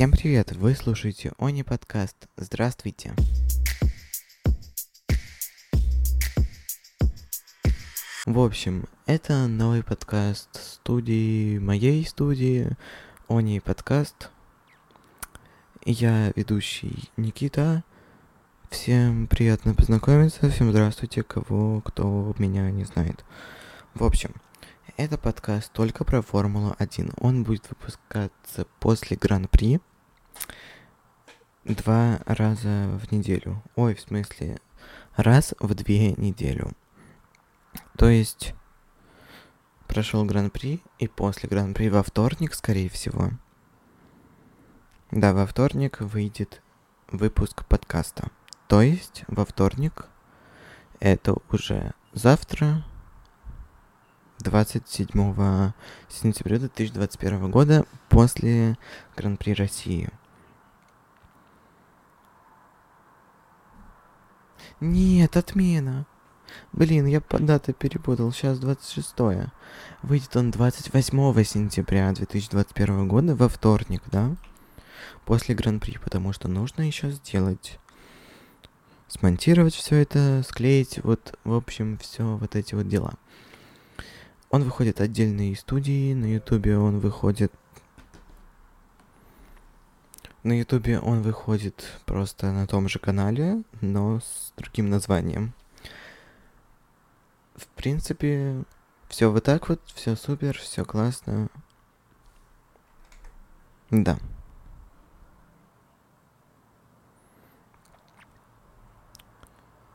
Всем привет! Вы слушаете Они подкаст. Здравствуйте! В общем, это новый подкаст студии, моей студии, Они подкаст. Я ведущий Никита. Всем приятно познакомиться, всем здравствуйте, кого, кто меня не знает. В общем, это подкаст только про Формулу-1. Он будет выпускаться после Гран-при два раза в неделю. Ой, в смысле, раз в две неделю. То есть прошел Гран-при, и после Гран-при во вторник, скорее всего. Да, во вторник выйдет выпуск подкаста. То есть во вторник, это уже завтра, 27 сентября 2021 года, после Гран-при России. Нет, отмена. Блин, я по даты перепутал. Сейчас 26 -е. Выйдет он 28 сентября 2021 года во вторник, да? После Гран-при, потому что нужно еще сделать смонтировать все это, склеить, вот, в общем, все вот эти вот дела. Он выходит отдельные студии, на ютубе он выходит... На ютубе он выходит просто на том же канале, но с другим названием. В принципе, все вот так вот, все супер, все классно. Да.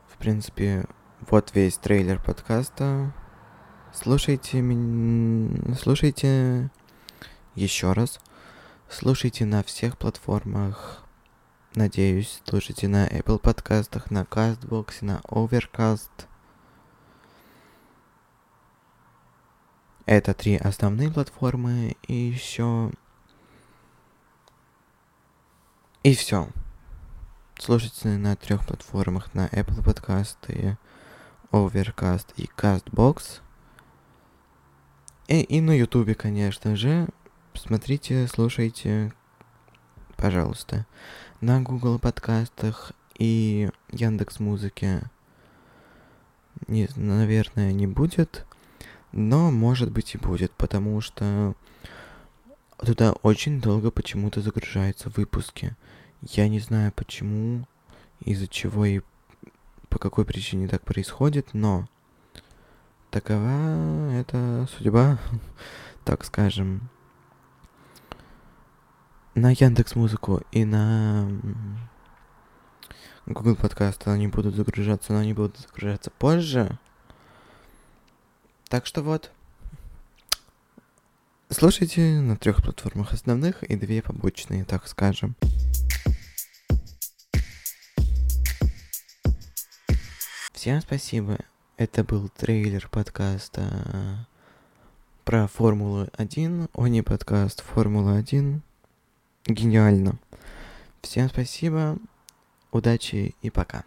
В принципе, вот весь трейлер подкаста. Слушайте меня... Слушайте еще раз. Слушайте на всех платформах. Надеюсь, слушайте на Apple подкастах, на CastBox, на Overcast. Это три основные платформы и еще... И все. Слушайте на трех платформах, на Apple и Overcast и CastBox. И, и на Ютубе, конечно же. Смотрите, слушайте, пожалуйста. На Google подкастах и Яндекс Музыке, не, наверное, не будет. Но, может быть, и будет, потому что туда очень долго почему-то загружаются выпуски. Я не знаю почему, из-за чего и по какой причине так происходит, но такова это судьба, так скажем. На Яндекс Музыку и на Google подкасты они будут загружаться, но они будут загружаться позже. Так что вот. Слушайте на трех платформах основных и две побочные, так скажем. Всем спасибо. Это был трейлер подкаста про Формулу 1. О, не подкаст, Формула 1. Гениально. Всем спасибо. Удачи и пока.